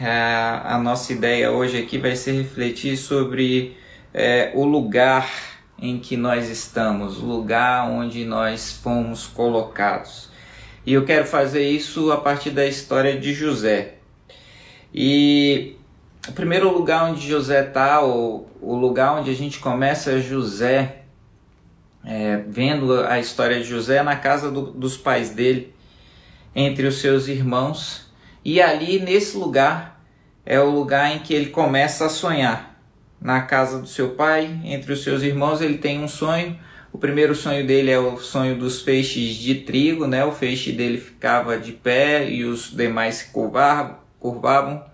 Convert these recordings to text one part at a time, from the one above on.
a, a nossa ideia hoje aqui vai ser refletir sobre é, o lugar em que nós estamos, o lugar onde nós fomos colocados. E eu quero fazer isso a partir da história de José. E o primeiro lugar onde José está, o, o lugar onde a gente começa é José, é, vendo a história de José na casa do, dos pais dele, entre os seus irmãos. E ali, nesse lugar, é o lugar em que ele começa a sonhar. Na casa do seu pai, entre os seus irmãos, ele tem um sonho. O primeiro sonho dele é o sonho dos feixes de trigo, né? O feixe dele ficava de pé e os demais se curvavam.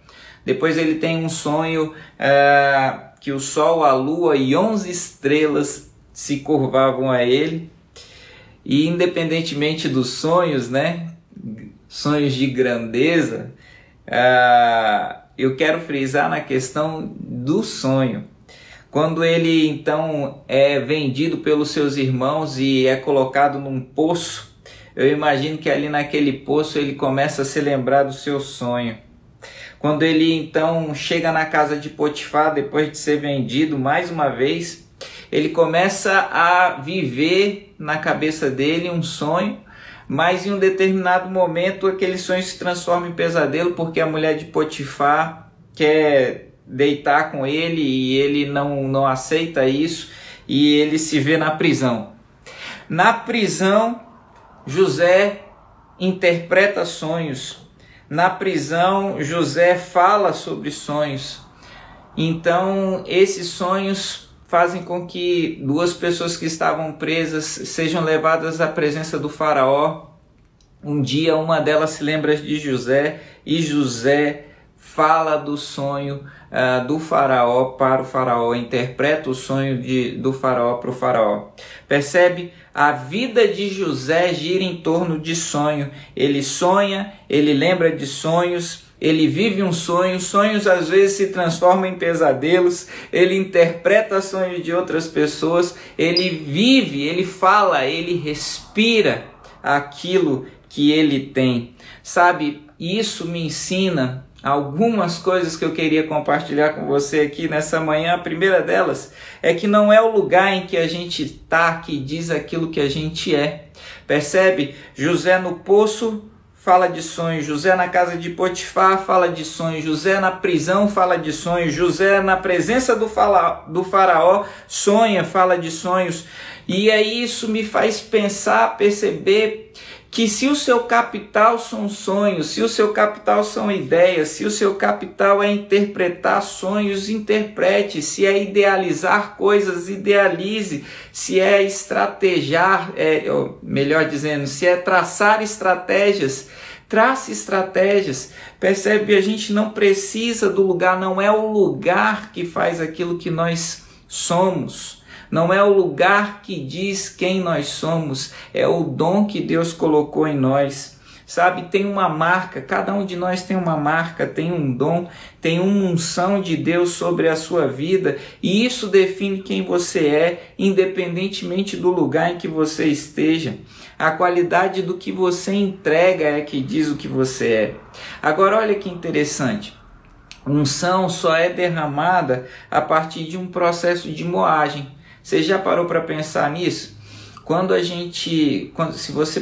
Depois ele tem um sonho uh, que o sol, a lua e onze estrelas se curvavam a ele. E independentemente dos sonhos, né? Sonhos de grandeza, uh, eu quero frisar na questão do sonho. Quando ele então é vendido pelos seus irmãos e é colocado num poço, eu imagino que ali naquele poço ele começa a se lembrar do seu sonho. Quando ele então chega na casa de Potifar, depois de ser vendido mais uma vez, ele começa a viver na cabeça dele um sonho, mas em um determinado momento aquele sonho se transforma em pesadelo porque a mulher de Potifar quer deitar com ele e ele não, não aceita isso e ele se vê na prisão. Na prisão, José interpreta sonhos. Na prisão, José fala sobre sonhos. Então, esses sonhos fazem com que duas pessoas que estavam presas sejam levadas à presença do Faraó. Um dia, uma delas se lembra de José e José fala do sonho uh, do faraó para o faraó, interpreta o sonho de, do faraó para o faraó. Percebe? A vida de José gira em torno de sonho. Ele sonha, ele lembra de sonhos, ele vive um sonho, sonhos às vezes se transformam em pesadelos, ele interpreta sonhos de outras pessoas, ele vive, ele fala, ele respira aquilo que ele tem. Sabe, isso me ensina algumas coisas que eu queria compartilhar com você aqui nessa manhã. A primeira delas é que não é o lugar em que a gente está que diz aquilo que a gente é. Percebe? José no poço fala de sonhos, José na casa de Potifar fala de sonhos, José na prisão fala de sonhos, José na presença do, fala, do faraó sonha, fala de sonhos. E aí isso me faz pensar, perceber que se o seu capital são sonhos, se o seu capital são ideias, se o seu capital é interpretar sonhos, interprete, se é idealizar coisas, idealize, se é estrategiar, é, melhor dizendo, se é traçar estratégias, trace estratégias. Percebe? A gente não precisa do lugar, não é o lugar que faz aquilo que nós somos não é o lugar que diz quem nós somos, é o dom que Deus colocou em nós. Sabe, tem uma marca, cada um de nós tem uma marca, tem um dom, tem uma unção de Deus sobre a sua vida, e isso define quem você é, independentemente do lugar em que você esteja. A qualidade do que você entrega é que diz o que você é. Agora, olha que interessante. Unção só é derramada a partir de um processo de moagem. Você já parou para pensar nisso? Quando a gente, quando, se você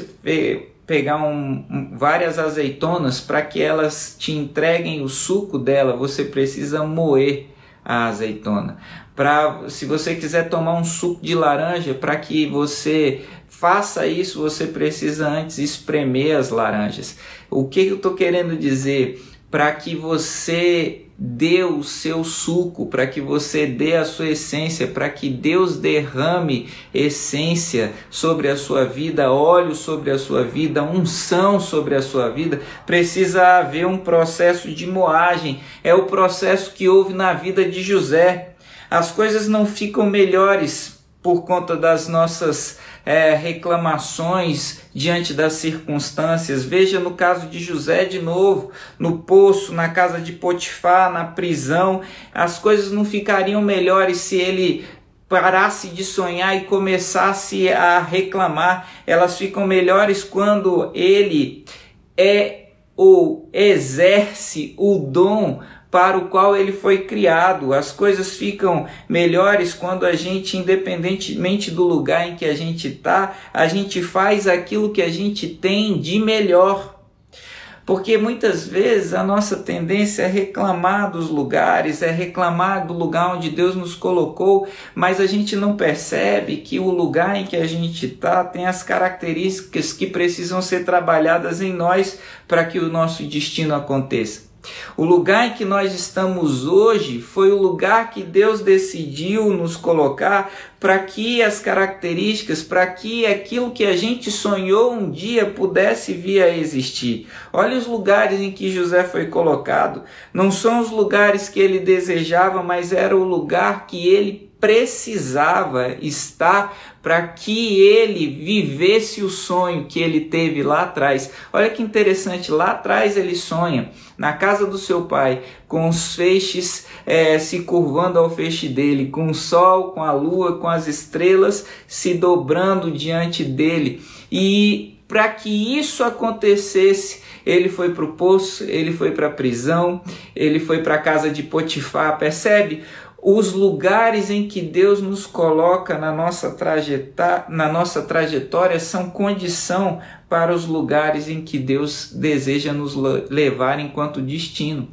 pegar um, um, várias azeitonas para que elas te entreguem o suco dela, você precisa moer a azeitona. Para se você quiser tomar um suco de laranja, para que você faça isso, você precisa antes espremer as laranjas. O que eu estou querendo dizer? Para que você dê o seu suco, para que você dê a sua essência, para que Deus derrame essência sobre a sua vida, óleo sobre a sua vida, unção sobre a sua vida, precisa haver um processo de moagem. É o processo que houve na vida de José. As coisas não ficam melhores por conta das nossas é, reclamações diante das circunstâncias. Veja no caso de José de novo, no poço, na casa de Potifar, na prisão. As coisas não ficariam melhores se ele parasse de sonhar e começasse a reclamar. Elas ficam melhores quando ele é ou exerce o dom para o qual ele foi criado. As coisas ficam melhores quando a gente, independentemente do lugar em que a gente está, a gente faz aquilo que a gente tem de melhor. Porque muitas vezes a nossa tendência é reclamar dos lugares, é reclamar do lugar onde Deus nos colocou, mas a gente não percebe que o lugar em que a gente está tem as características que precisam ser trabalhadas em nós para que o nosso destino aconteça. O lugar em que nós estamos hoje foi o lugar que Deus decidiu nos colocar para que as características, para que aquilo que a gente sonhou um dia pudesse vir a existir. Olha os lugares em que José foi colocado. Não são os lugares que ele desejava, mas era o lugar que ele precisava estar para que ele vivesse o sonho que ele teve lá atrás. Olha que interessante, lá atrás ele sonha na casa do seu pai, com os feixes é, se curvando ao feixe dele, com o sol, com a lua, com as estrelas se dobrando diante dele. E para que isso acontecesse, ele foi para o poço, ele foi para a prisão, ele foi para a casa de Potifar, percebe? Os lugares em que Deus nos coloca na nossa, trajetória, na nossa trajetória são condição para os lugares em que Deus deseja nos levar enquanto destino.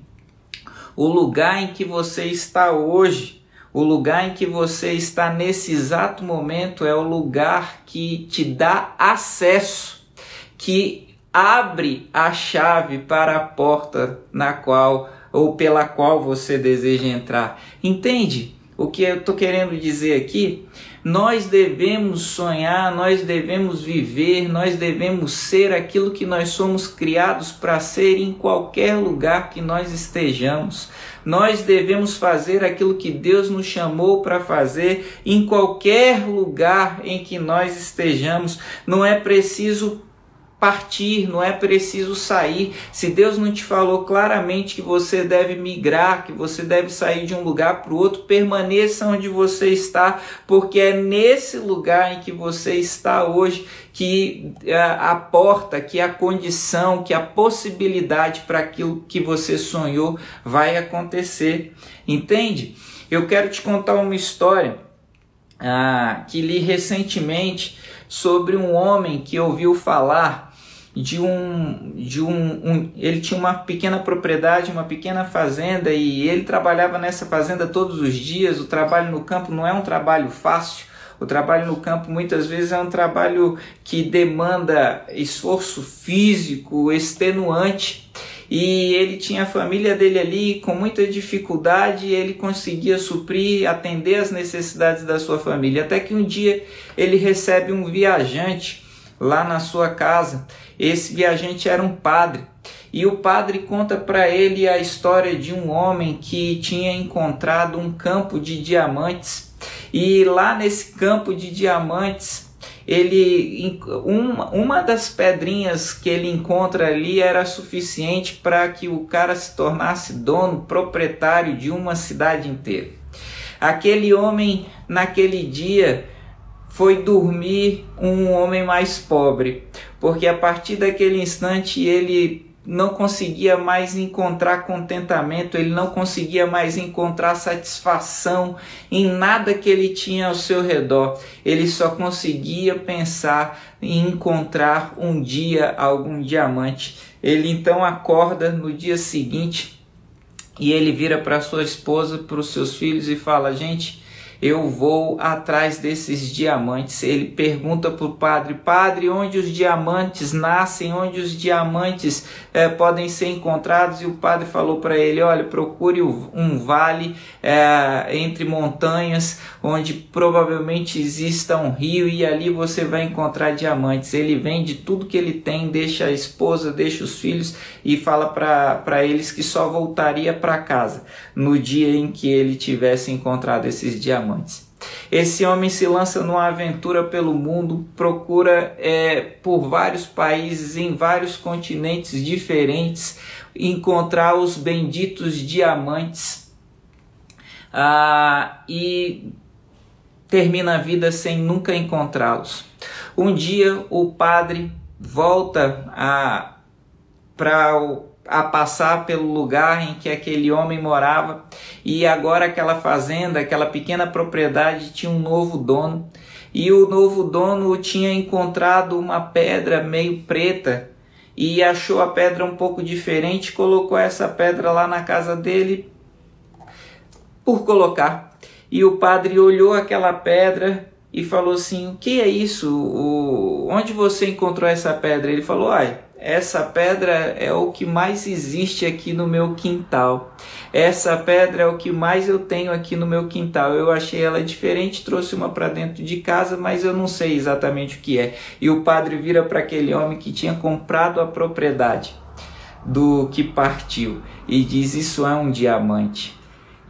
O lugar em que você está hoje, o lugar em que você está nesse exato momento é o lugar que te dá acesso, que abre a chave para a porta na qual ou pela qual você deseja entrar. Entende o que eu estou querendo dizer aqui? Nós devemos sonhar, nós devemos viver, nós devemos ser aquilo que nós somos criados para ser em qualquer lugar que nós estejamos. Nós devemos fazer aquilo que Deus nos chamou para fazer em qualquer lugar em que nós estejamos. Não é preciso partir, não é preciso sair. Se Deus não te falou claramente que você deve migrar, que você deve sair de um lugar para o outro, permaneça onde você está, porque é nesse lugar em que você está hoje que a, é, a porta, que a condição, que a possibilidade para aquilo que você sonhou vai acontecer. Entende? Eu quero te contar uma história ah, que li recentemente sobre um homem que ouviu falar de um de um, um, ele tinha uma pequena propriedade, uma pequena fazenda e ele trabalhava nessa fazenda todos os dias. O trabalho no campo não é um trabalho fácil. O trabalho no campo muitas vezes é um trabalho que demanda esforço físico extenuante. E ele tinha a família dele ali com muita dificuldade, ele conseguia suprir, atender as necessidades da sua família. Até que um dia ele recebe um viajante lá na sua casa. Esse viajante era um padre. E o padre conta para ele a história de um homem que tinha encontrado um campo de diamantes. E lá nesse campo de diamantes ele uma, uma das pedrinhas que ele encontra ali era suficiente para que o cara se tornasse dono, proprietário de uma cidade inteira. Aquele homem naquele dia foi dormir um homem mais pobre, porque a partir daquele instante ele não conseguia mais encontrar contentamento, ele não conseguia mais encontrar satisfação em nada que ele tinha ao seu redor. Ele só conseguia pensar em encontrar um dia algum diamante. Ele então acorda no dia seguinte e ele vira para sua esposa, para os seus filhos e fala: "Gente, eu vou atrás desses diamantes. Ele pergunta para o padre: Padre, onde os diamantes nascem, onde os diamantes é, podem ser encontrados? E o padre falou para ele: Olha, procure um vale é, entre montanhas, onde provavelmente exista um rio, e ali você vai encontrar diamantes. Ele vende tudo que ele tem, deixa a esposa, deixa os filhos e fala para eles que só voltaria para casa no dia em que ele tivesse encontrado esses diamantes diamantes. Esse homem se lança numa aventura pelo mundo, procura é, por vários países, em vários continentes diferentes, encontrar os benditos diamantes ah, e termina a vida sem nunca encontrá-los. Um dia o padre volta para a passar pelo lugar em que aquele homem morava e agora aquela fazenda, aquela pequena propriedade tinha um novo dono e o novo dono tinha encontrado uma pedra meio preta e achou a pedra um pouco diferente, colocou essa pedra lá na casa dele por colocar. E o padre olhou aquela pedra e falou assim: "O que é isso? O, onde você encontrou essa pedra?" Ele falou: "Ai, essa pedra é o que mais existe aqui no meu quintal. Essa pedra é o que mais eu tenho aqui no meu quintal. Eu achei ela diferente, trouxe uma para dentro de casa, mas eu não sei exatamente o que é." E o padre vira para aquele homem que tinha comprado a propriedade do que partiu e diz: "Isso é um diamante."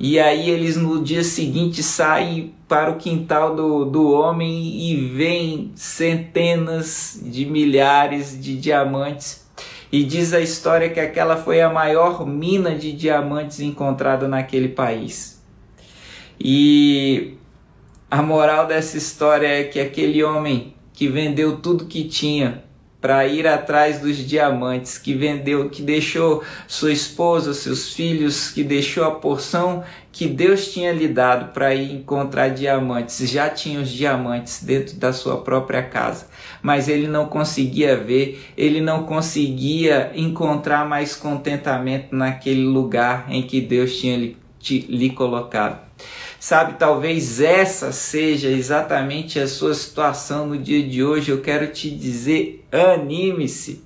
E aí eles no dia seguinte saem para o quintal do, do homem e veem centenas de milhares de diamantes. E diz a história que aquela foi a maior mina de diamantes encontrada naquele país. E a moral dessa história é que aquele homem que vendeu tudo que tinha para ir atrás dos diamantes, que vendeu, que deixou sua esposa, seus filhos, que deixou a porção que Deus tinha lhe dado para ir encontrar diamantes. Já tinha os diamantes dentro da sua própria casa, mas ele não conseguia ver, ele não conseguia encontrar mais contentamento naquele lugar em que Deus tinha lhe, lhe colocado. Sabe, talvez essa seja exatamente a sua situação no dia de hoje. Eu quero te dizer: anime-se.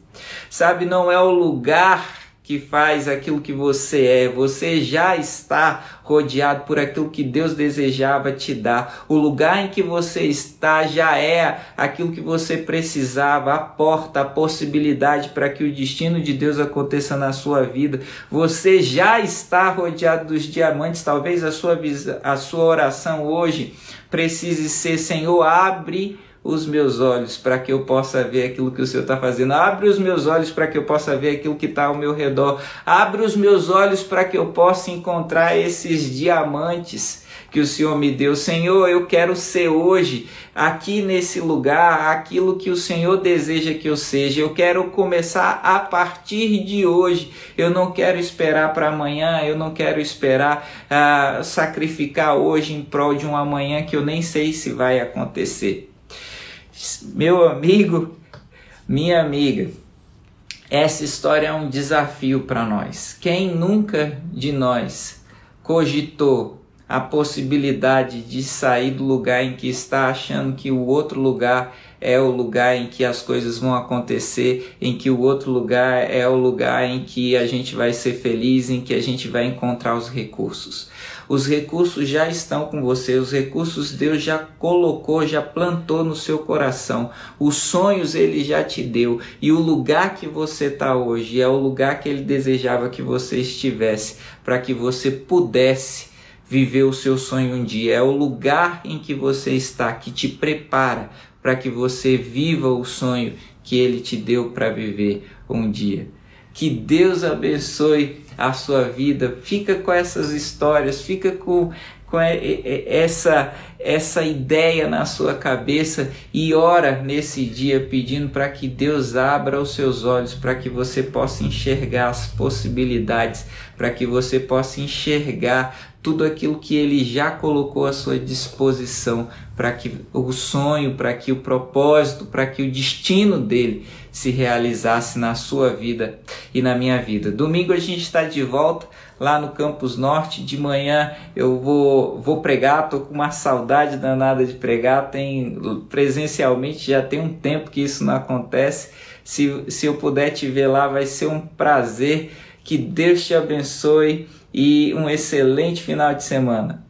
Sabe, não é o lugar que faz aquilo que você é. Você já está rodeado por aquilo que Deus desejava te dar. O lugar em que você está já é aquilo que você precisava, a porta, a possibilidade para que o destino de Deus aconteça na sua vida. Você já está rodeado dos diamantes. Talvez a sua, a sua oração hoje precise ser: Senhor, abre os meus olhos para que eu possa ver aquilo que o Senhor está fazendo. Abre os meus olhos para que eu possa ver aquilo que está ao meu redor. Abre os meus olhos para que eu possa encontrar esses diamantes que o Senhor me deu. Senhor, eu quero ser hoje, aqui nesse lugar, aquilo que o Senhor deseja que eu seja. Eu quero começar a partir de hoje. Eu não quero esperar para amanhã, eu não quero esperar uh, sacrificar hoje em prol de um amanhã que eu nem sei se vai acontecer. Meu amigo, minha amiga, essa história é um desafio para nós. Quem nunca de nós cogitou a possibilidade de sair do lugar em que está achando que o outro lugar é o lugar em que as coisas vão acontecer, em que o outro lugar é o lugar em que a gente vai ser feliz, em que a gente vai encontrar os recursos. Os recursos já estão com você, os recursos Deus já colocou, já plantou no seu coração. Os sonhos ele já te deu e o lugar que você está hoje é o lugar que ele desejava que você estivesse, para que você pudesse viver o seu sonho um dia. É o lugar em que você está que te prepara para que você viva o sonho que ele te deu para viver um dia. Que Deus abençoe a sua vida. Fica com essas histórias, fica com, com essa, essa ideia na sua cabeça e ora nesse dia pedindo para que Deus abra os seus olhos, para que você possa enxergar as possibilidades, para que você possa enxergar tudo aquilo que ele já colocou à sua disposição para que o sonho, para que o propósito, para que o destino dele se realizasse na sua vida e na minha vida. Domingo a gente está de volta lá no Campus Norte. De manhã eu vou, vou pregar, tô com uma saudade danada de pregar. Tem presencialmente já tem um tempo que isso não acontece. Se, se eu puder te ver lá, vai ser um prazer. Que Deus te abençoe e um excelente final de semana.